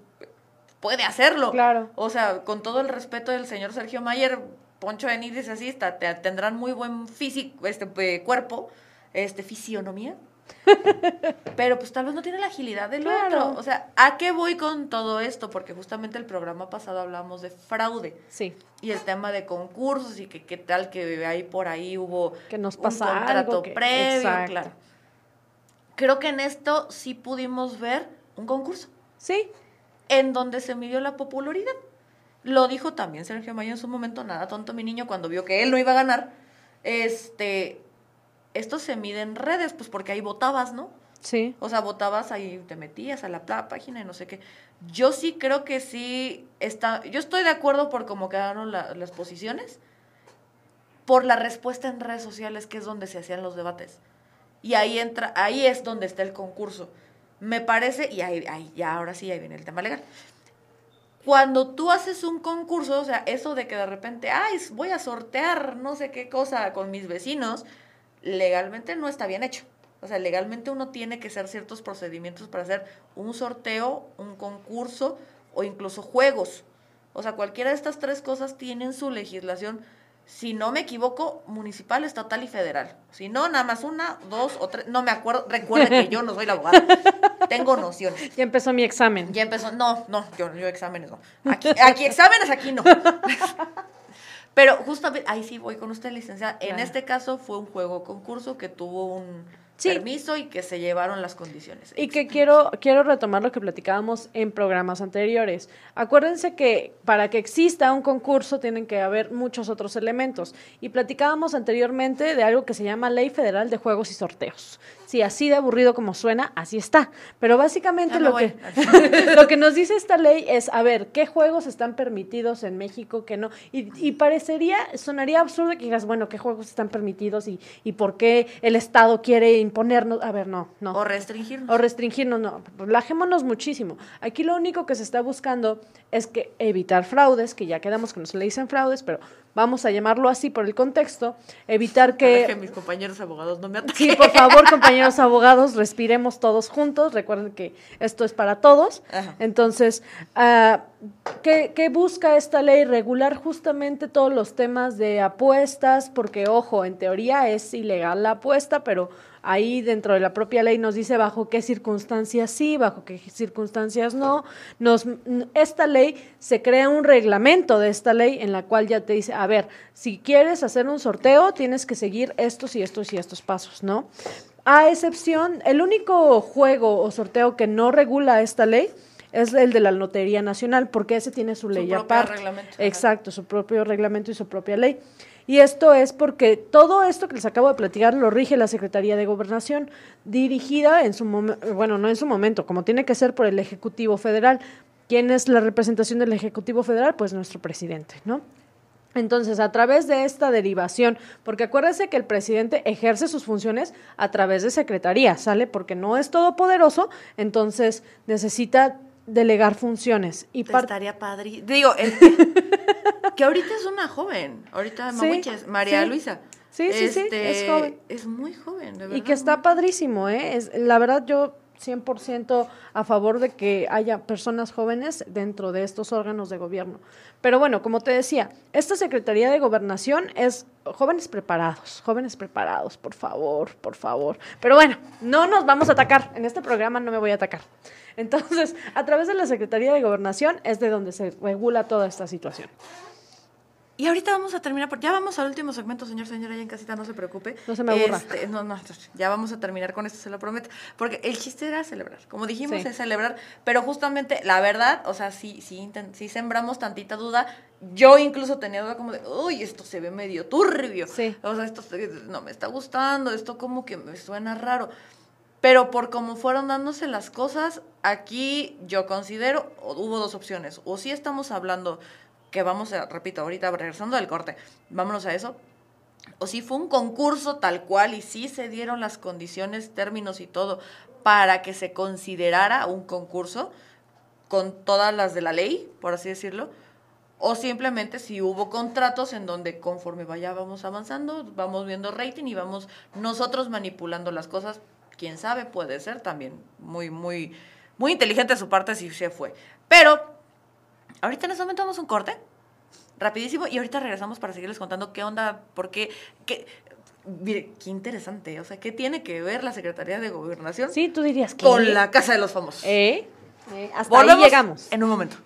puede hacerlo. Claro. O sea, con todo el respeto del señor Sergio Mayer, Poncho Benítez así está, te- tendrán muy buen físico, este eh, cuerpo, este fisionomía. Pero pues tal vez no tiene la agilidad del Claro. otro. O sea, ¿a qué voy con todo esto? Porque justamente el programa pasado hablamos de fraude Sí. y el tema de concursos y que qué tal que ahí por ahí hubo Que nos un pasa contrato algo que- previo, Exacto. claro. Creo que en esto sí pudimos ver un concurso Sí, en donde se midió la popularidad. Lo dijo también Sergio Mayo en su momento, nada tonto mi niño, cuando vio que él no iba a ganar. Este, esto se mide en redes, pues porque ahí votabas, ¿no? sí. O sea, votabas ahí, te metías a la página y no sé qué. Yo sí creo que sí está. Yo estoy de acuerdo por cómo quedaron la- las posiciones, por la respuesta en redes sociales, que es donde se hacían los debates. Y ahí entra, ahí es donde está el concurso. Me parece, y ahí, ahí ya ahora sí, ahí viene el tema legal. Cuando tú haces un concurso, o sea, eso de que de repente, ay, voy a sortear no sé qué cosa con mis vecinos, legalmente no está bien hecho. O sea, legalmente uno tiene que hacer ciertos procedimientos para hacer un sorteo, un concurso o incluso juegos. O sea, cualquiera de estas tres cosas tienen su legislación, si no me equivoco, municipal, estatal y federal. Si no, nada más una, dos o tres, no me acuerdo. Recuerden que yo no soy la abogada. Tengo nociones. Ya empezó mi examen. Ya empezó, no, no, yo, yo exámenes no. Aquí, aquí exámenes, aquí no. Pero justamente, ahí sí voy con usted, licenciada. En este caso fue un juego concurso que tuvo un Sí. permiso y que se llevaron las condiciones. Y que quiero, quiero retomar lo que platicábamos en programas anteriores. Acuérdense que para que exista un concurso tienen que haber muchos otros elementos. Y platicábamos anteriormente de algo que se llama Ley Federal de Juegos y Sorteos. Sí, así de aburrido como suena, así está. Pero básicamente lo que, lo que nos dice esta ley es, a ver, ¿qué juegos están permitidos en México, qué no? Y, y parecería, sonaría absurdo que digas, bueno, ¿qué juegos están permitidos y, y por qué el Estado quiere imponernos? A ver, no, no. O restringirnos. O restringirnos, no, relajémonos muchísimo. Aquí lo único que se está buscando es que evitar fraudes, que ya quedamos que no se le dicen fraudes, pero vamos a llamarlo así por el contexto, evitar que... que... mis compañeros abogados no me ataquen. Sí, por favor, compañeros abogados, respiremos todos juntos. Recuerden que esto es para todos. Ajá. Entonces, ah, ¿qué, qué busca esta ley? Regular justamente todos los temas de apuestas, porque, ojo, en teoría es ilegal la apuesta, pero ahí dentro de la propia ley nos dice bajo qué circunstancias sí, bajo qué circunstancias no. Nos, esta ley se crea un reglamento de esta ley en la cual ya te dice, a ver, si quieres hacer un sorteo, tienes que seguir estos y estos y estos pasos, ¿no? A excepción, el único juego o sorteo que no regula esta ley es el de la Lotería Nacional, porque ese tiene su, Su ley aparte. reglamento. Exacto, su propio reglamento y su propia ley. Y esto es porque todo esto que les acabo de platicar lo rige la Secretaría de Gobernación, dirigida en su momento, bueno, no en su momento, como tiene que ser por el Ejecutivo Federal. ¿Quién es la representación del Ejecutivo Federal? Pues nuestro presidente, ¿no? Entonces, a través de esta derivación, porque acuérdense que el presidente ejerce sus funciones a través de secretaría, ¿sale? Porque no es todopoderoso, entonces necesita delegar funciones. Y Estaría padre. Digo, el- que ahorita es una joven. Ahorita Sí, Mawiches, María sí. Luisa. Sí, sí, sí, Este, es joven. Es muy joven, de verdad. Y que está padrísimo, ¿eh? Es, la verdad, yo 100% a favor de que haya personas jóvenes dentro de estos órganos de gobierno. Pero bueno, como te decía, esta Secretaría de Gobernación es jóvenes preparados, jóvenes preparados, por favor, por favor. Pero bueno, no nos vamos a atacar, en este programa no me voy a atacar. Entonces, a través de la Secretaría de Gobernación es de donde se regula toda esta situación. Y ahorita vamos a terminar, por- ya vamos al último segmento, señor, señora, ya en casita, no se preocupe. No se me aburra. Este, no, no, ya vamos a terminar con esto, se lo prometo. Porque el chiste era celebrar, como dijimos, Sí. es celebrar, pero justamente, la verdad, o sea, sí, sí, sí sembramos tantita duda. Yo incluso tenía duda como de, uy, esto se ve medio turbio. Sí. O sea, esto no me está gustando, esto como que me suena raro. Pero por cómo fueron dándose las cosas, aquí yo considero, hubo dos opciones. O sí estamos hablando, que vamos a, repito, ahorita regresando del corte, vámonos a eso. O si fue un concurso tal cual y sí se dieron las condiciones, términos y todo para que se considerara un concurso con todas las de la ley, por así decirlo. O simplemente si hubo contratos en donde conforme vayamos avanzando, vamos viendo rating y vamos nosotros manipulando las cosas. Quién sabe, puede ser también muy, muy, muy inteligente de su parte si se fue. Pero Ahorita en este momento vamos a un corte, rapidísimo, y ahorita regresamos para seguirles contando qué onda, por qué, qué, mire, qué interesante, o sea, ¿qué tiene que ver la Secretaría de Gobernación Sí, tú dirías que. con la Casa de los Famosos? ¿Eh? Eh, hasta ahí Volvemos llegamos. en un momento.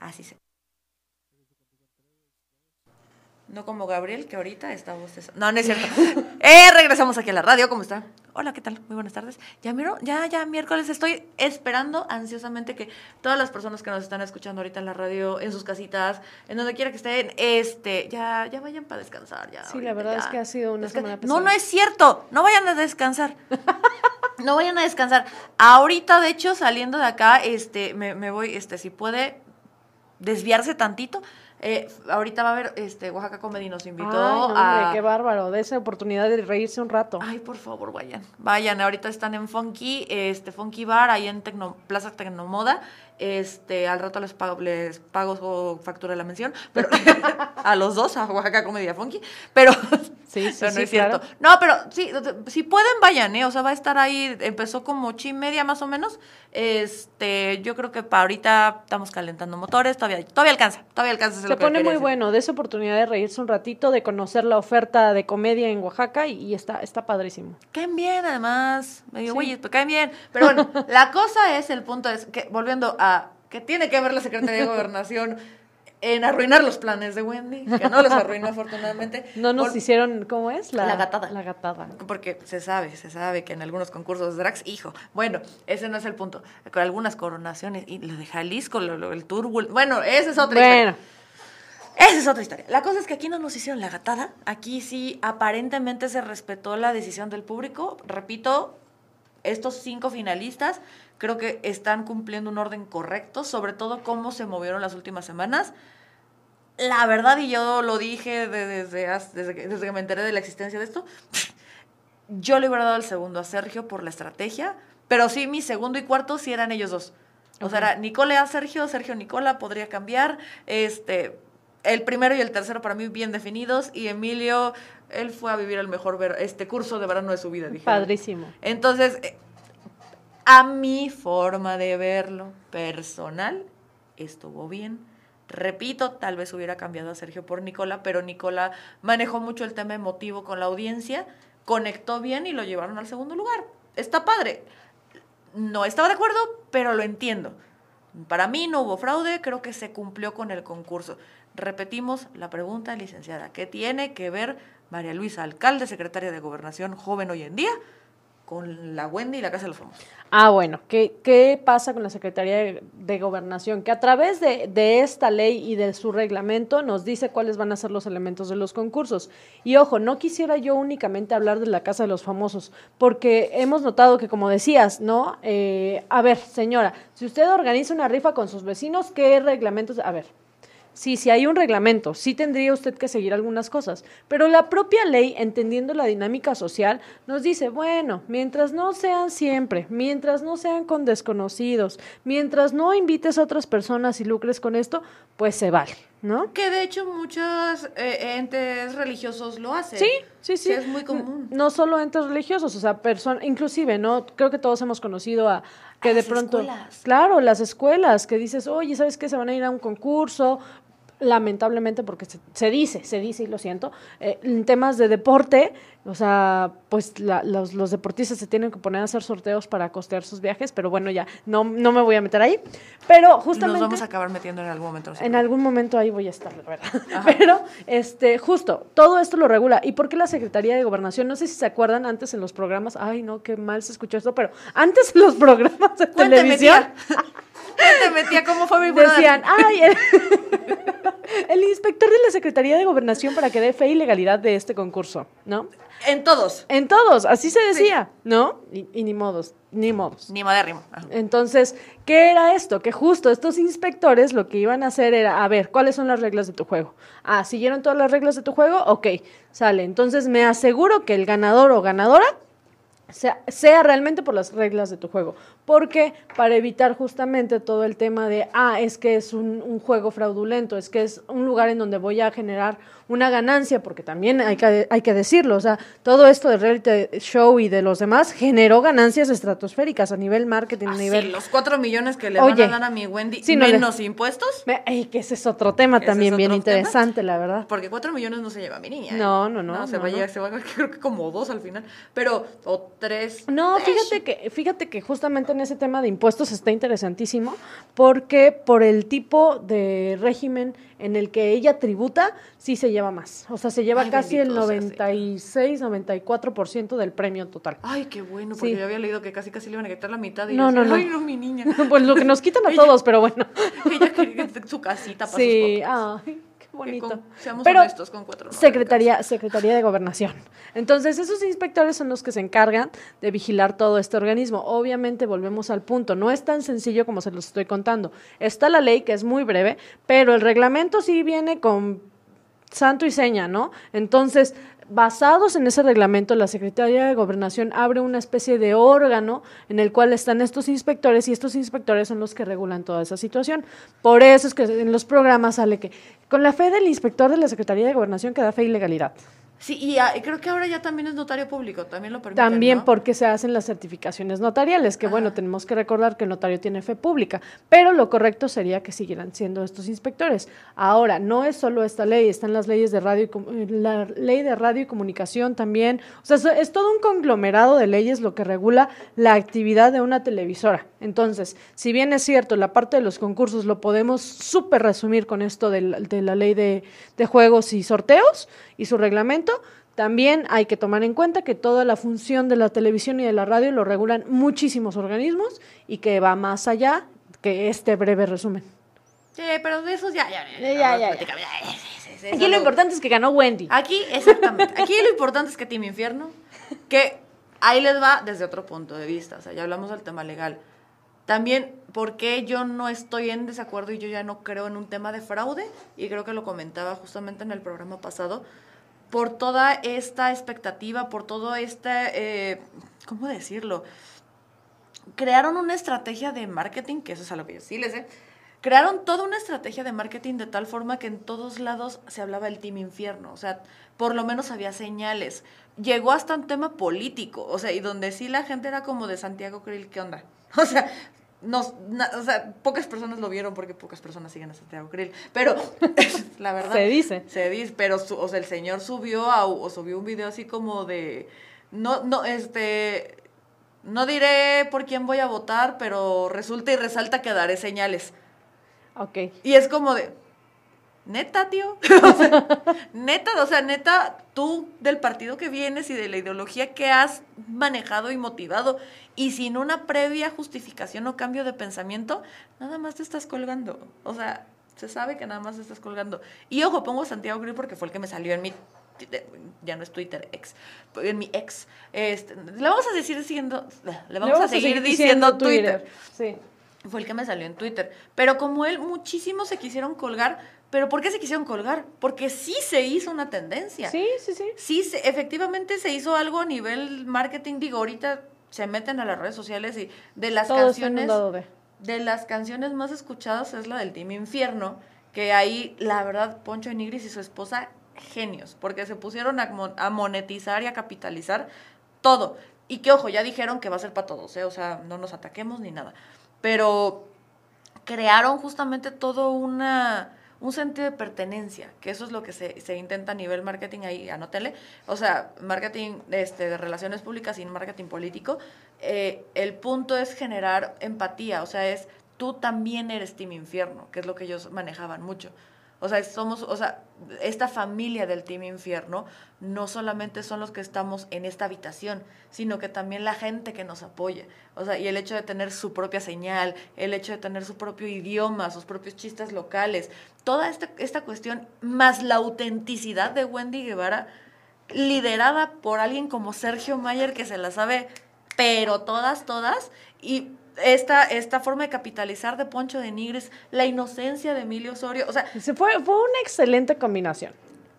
Así se. No como Gabriel, que ahorita está bostezando. No, no es cierto. eh, regresamos aquí a la radio. ¿Cómo está? Hola, ¿qué tal? Muy buenas tardes. Ya miro, ya, ya, miércoles estoy esperando ansiosamente que todas las personas que nos están escuchando ahorita en la radio, en sus casitas, en donde quiera que estén, este, ya, ya vayan para descansar. Ya, Sí, la verdad es que ha sido una Es que- semana No, pesada. no es cierto. No vayan a descansar. No vayan a descansar. Ahorita, de hecho, saliendo de acá, este, me, me voy, este, si puede desviarse tantito. Eh, ahorita va a haber, este, Oaxaca Comedy nos invitó Ay, hombre, a... qué bárbaro. De esa oportunidad de reírse un rato. Ay, por favor, vayan. Vayan, ahorita están en Funky, este, Funky Bar, ahí en Tecno, Plaza Tecnomoda. Este, al rato les pago, les pago su factura de la mención, pero a los dos, a Oaxaca Comedia Funky, pero, Sí, sí, pero no sí, es cierto. claro. No, pero sí, si pueden, vayan, ¿eh? O sea, va a estar ahí, empezó como ocho y media más o menos. Este, yo creo que para ahorita estamos calentando motores, todavía, todavía alcanza, todavía alcanza. Se pone muy decir. bueno, de esa oportunidad de reírse un ratito, de conocer la oferta de comedia en Oaxaca y, y está, está padrísimo. Caen bien, además. Medio Sí. güeyes, pero caen bien. Pero bueno, la cosa es, el punto es que, volviendo a que tiene que ver la Secretaría de Gobernación en arruinar los planes de Wendy, que no los arruinó afortunadamente. No nos Por- hicieron, ¿cómo es? La gatada. La gatada. Porque se sabe, se sabe que en algunos concursos de drags, hijo, bueno, ese no es el punto. Con algunas coronaciones, y lo de Jalisco, lo, lo- el Turbul, bueno, esa es otra historia. Bueno, Esa es otra historia. La cosa es que aquí no nos hicieron la gatada. Aquí sí, aparentemente se respetó la decisión del público. Repito, estos cinco finalistas creo que están cumpliendo un orden correcto, sobre todo cómo se movieron las últimas semanas. La verdad, y yo lo dije de- desde, desde, que, desde que me enteré de la existencia de esto, yo le hubiera dado el segundo a Sergio por la estrategia, pero sí, mi segundo y cuarto sí eran ellos dos. O sea, era Nicole a Sergio, Sergio Nicola, podría cambiar. Este, el primero y el tercero para mí bien definidos, y Emilio, él fue a vivir el mejor ver- este curso de verano de su vida, dije. padrísimo. Entonces, a mi forma de verlo personal, estuvo bien. Repito, tal vez hubiera cambiado a Sergio por Nicola, pero Nicola manejó mucho el tema emotivo con la audiencia, conectó bien y lo llevaron al segundo lugar. Está padre. No estaba de acuerdo, pero lo entiendo. Para mí no hubo fraude, creo que se cumplió con el concurso. Repetimos la pregunta, licenciada. ¿Qué tiene que ver María Luisa, alcalde, secretaria de Gobernación, joven hoy en día, con la Wendy y la Casa de los Famosos? Ah, bueno, ¿qué, qué pasa con la Secretaría de, Gobernación? Que a través de, de esta ley y de su reglamento nos dice cuáles van a ser los elementos de los concursos. Y ojo, no quisiera yo únicamente hablar de la Casa de los Famosos, porque hemos notado que, como decías, ¿no? Eh, a ver, señora, si usted organiza una rifa con sus vecinos, ¿qué reglamentos? A ver, Sí, sí hay un reglamento, sí tendría usted que seguir algunas cosas, pero la propia ley, entendiendo la dinámica social, nos dice, bueno, mientras no sean siempre, mientras no sean con desconocidos, mientras no invites a otras personas y lucres con esto, pues se vale, ¿no? Que de hecho muchos eh, entes religiosos lo hacen. Sí, sí, sí. es muy común. No solo entes religiosos, o sea, personas, inclusive, ¿no? Creo que todos hemos conocido a que A de las pronto, escuelas. claro, las escuelas, que dices, oye, ¿sabes qué? Se van a ir a un concurso, lamentablemente, porque se, se dice, se dice y lo siento, eh, en temas de deporte, o sea, pues la- los, los deportistas se tienen que poner a hacer sorteos para costear sus viajes, pero bueno, ya, no, no me voy a meter ahí, pero justamente... Nos vamos a acabar metiendo en algún momento. En algún momento ahí voy a estar, la verdad. Pero, este, justo, todo esto lo regula. ¿Y por qué la Secretaría de Gobernación? No sé si se acuerdan antes en los programas, ay, no, qué mal se escuchó esto, pero antes en los programas de Cuénteme, televisión tía. Cuénteme, tía, ¿cómo fue mi decían, ay, el, el inspector de la Secretaría de Gobernación para que dé fe y legalidad de este concurso, ¿no? En todos. En todos, así se decía, ¿no? Y, y ni modos, ni modos. Ni madérrimo. Ajá. Entonces, ¿qué era esto? Que justo estos inspectores lo que iban a hacer era, a ver, ¿cuáles son las reglas de tu juego? Ah, ¿siguieron todas las reglas de tu juego? Ok, sale. Entonces me aseguro que el ganador o ganadora sea, sea realmente por las reglas de tu juego. Porque para evitar justamente todo el tema de, ah, es que es un, un, juego fraudulento, es que es un lugar en donde voy a generar una ganancia, porque también hay que, hay que decirlo, o sea, todo esto de reality show y de los demás generó ganancias estratosféricas a nivel marketing, a ah, nivel... Sí, los cuatro millones que le van a dar a mi Wendy, menos impuestos. Ay, que ese es otro tema también bien interesante, la verdad. Porque cuatro millones no se lleva mi niña. No, no, no. No, se va a llevar, se va a creo que como dos al final, pero, o tres. No, fíjate que, fíjate que justamente en ese tema de impuestos está interesantísimo, porque por el tipo de régimen en el que ella tributa, sí se lleva más. O sea, se lleva casi el 96, 94% del premio total. Ay, qué bueno, porque yo había leído que casi casi le iban a quitar la mitad y no, no, no. ay, no, mi niña. pues lo que nos quitan a todos, pero bueno. ella quería su casita para sí, ay bonito. seamos Pero honestos con cuatro. Secretaría, Secretaría de Gobernación. Entonces, esos inspectores son los que se encargan de vigilar todo este organismo. Obviamente, volvemos al punto. No es tan sencillo como se los estoy contando. Está la ley, que es muy breve, pero el reglamento sí viene con santo y seña, ¿no? Entonces, basados en ese reglamento, la Secretaría de Gobernación abre una especie de órgano en el cual están estos inspectores y estos inspectores son los que regulan toda esa situación. Por eso es que en los programas sale que con la fe del inspector de la Secretaría de Gobernación queda fe y legalidad. Sí, y, creo que ahora ya también es notario público, también lo permite. También porque se hacen las certificaciones notariales, que bueno, tenemos que recordar que el notario tiene fe pública, pero lo correcto sería que siguieran siendo estos inspectores. Ahora, no es solo esta ley, están las leyes de radio y la ley de radio y comunicación también, o sea, es todo un conglomerado de leyes lo que regula la actividad de una televisora. Entonces, si bien es cierto, la parte de los concursos lo podemos súper resumir con esto de la, ley de juegos y sorteos y su reglamento, también hay que tomar en cuenta que toda la función de la televisión y de la radio lo regulan muchísimos organismos y que va más allá que este breve resumen. Sí, pero de esos ya, ya, ya. ya, Aquí lo importante es que ganó Wendy. Aquí, exactamente. Aquí lo importante es que Team Infierno, que ahí les va desde otro punto de vista. O sea, ya hablamos del tema legal. También, ¿por qué yo no estoy en desacuerdo y yo ya no creo en un tema de fraude? Y creo que lo comentaba justamente en el programa pasado por toda esta expectativa, por todo este, eh, ¿cómo decirlo? Crearon una estrategia de marketing, que eso es a lo que yo sí les sé. Crearon toda una estrategia de marketing de tal forma que en todos lados se hablaba del Team Infierno. O sea, por lo menos había señales. Llegó hasta un tema político. O sea, y donde sí la gente era como de Santiago Krill, ¿qué onda? O sea, no, o sea, pocas personas lo vieron porque pocas personas siguen a Santiago Krill. Pero, la verdad. Se dice. Se dice, pero, o sea, el señor subió, a, o subió un video así como de. No, no, este. No diré por quién voy a votar, pero resulta y resalta que daré señales. Ok. Y es como de. Neta, tío. neta, o sea, neta, tú del partido que vienes y de la ideología que has manejado y motivado y sin una previa justificación o cambio de pensamiento, nada más te estás colgando. O sea, se sabe que nada más te estás colgando. Y ojo, pongo Santiago Grill porque fue el que me salió en mi ya no es Twitter, ex, en mi ex. Este, le vamos a decir diciendo, le vamos, a, seguir diciendo, Twitter. Sí. Fue el que me salió en Twitter. Pero como él, muchísimos se quisieron colgar pero ¿por qué se quisieron colgar? Porque sí se hizo una tendencia. Sí, sí, sí. Sí, efectivamente se hizo algo a nivel marketing. Digo, ahorita se meten a las redes sociales y de las canciones... De las canciones más escuchadas es la del Team Infierno, que ahí, la verdad, Poncho Nigris y su esposa, genios, porque se pusieron a, a monetizar y a capitalizar todo. Y que, ojo, ya dijeron que va a ser para todos, ¿eh? O sea, no nos ataquemos ni nada. Pero crearon justamente todo una un sentido de pertenencia, que eso es lo que se, se intenta a nivel marketing ahí, anótele, o sea, marketing este, de relaciones públicas y marketing político, eh, el punto es generar empatía, o sea, es tú también eres Team Infierno, que es lo que ellos manejaban mucho. O sea, somos, o sea, esta familia del Team Infierno no solamente son los que estamos en esta habitación, sino que también la gente que nos apoya. O sea, y el hecho de tener su propia señal, el hecho de tener su propio idioma, sus propios chistes locales, toda esta, esta cuestión, más la autenticidad de Wendy Guevara, liderada por alguien como Sergio Mayer, que se la sabe, pero todas, todas, y esta, esta forma de capitalizar de Poncho de Nigris, la inocencia de Emilio Osorio, o sea... fue, fue una excelente combinación.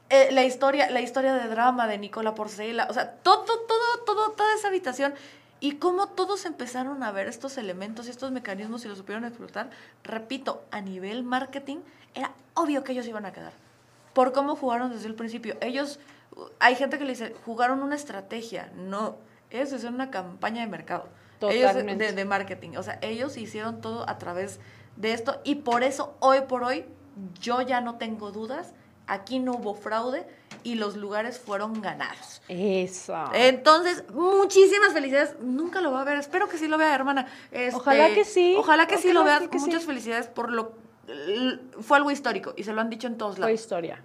eh, la historia, la historia de drama de Nicola Porcela, o sea, todo, todo, todo, toda esa habitación y cómo todos empezaron a ver estos elementos y estos mecanismos y los supieron explotar, repito, a nivel marketing, era obvio que ellos iban a quedar. Por cómo jugaron desde el principio. Ellos, hay gente que le dice, jugaron una estrategia. No, ellos hicieron una campaña de mercado. Ellos de, de, de marketing. O sea, ellos hicieron todo a través de esto y por eso hoy por hoy yo ya no tengo dudas. Aquí no hubo fraude y los lugares fueron ganados. Eso. Entonces, muchísimas felicidades. Nunca lo va a ver. Espero que sí lo vea, hermana. Este, Ojalá que sí. Ojalá que sí lo veas. que sí. Muchas felicidades por lo... Fue algo histórico y se lo han dicho en todos Fue lados. historia.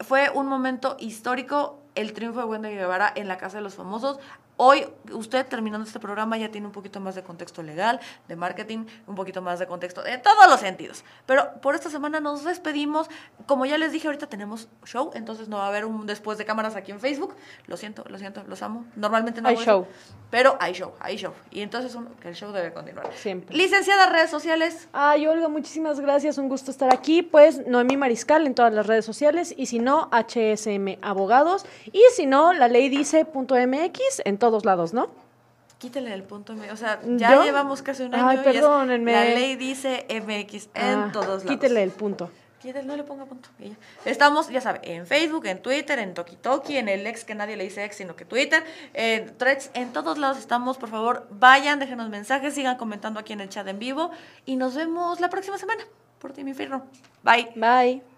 Fue un momento histórico el triunfo de Wendy Guevara en la Casa de los Famosos. Hoy, usted terminando este programa ya tiene un poquito más de contexto legal, de marketing, un poquito más de contexto en todos los sentidos. Pero por esta semana nos despedimos. Como ya les dije, ahorita tenemos show, entonces no va a haber un después de cámaras aquí en Facebook. Lo siento, lo siento, los amo. Normalmente no Hay hago eso, show. pero hay show, hay show. Y entonces que el show debe continuar. Siempre. Licenciada, redes sociales. Ay, Olga, muchísimas gracias. Un gusto estar aquí. Pues Noemí Mariscal en todas las redes sociales. Y si no, HSM Abogados. Y si no, la ley dice punto MX en todos lados, ¿no? Quítele el punto. O sea, ya ¿Yo? llevamos casi un año. Ay, y es- perdónenme. la ley dice MX en Ah, todos lados. Quítele el punto. Quítele, no le ponga punto. ya. Estamos, ya sabe, en Facebook, en Twitter, en Tokitoki, en el ex que nadie le dice ex, sino que Twitter, en Threads, en todos lados estamos. Por favor, vayan, déjenos mensajes, sigan comentando aquí en el chat en vivo. Y nos vemos la próxima semana. Por ti, mi firro. Bye. Bye.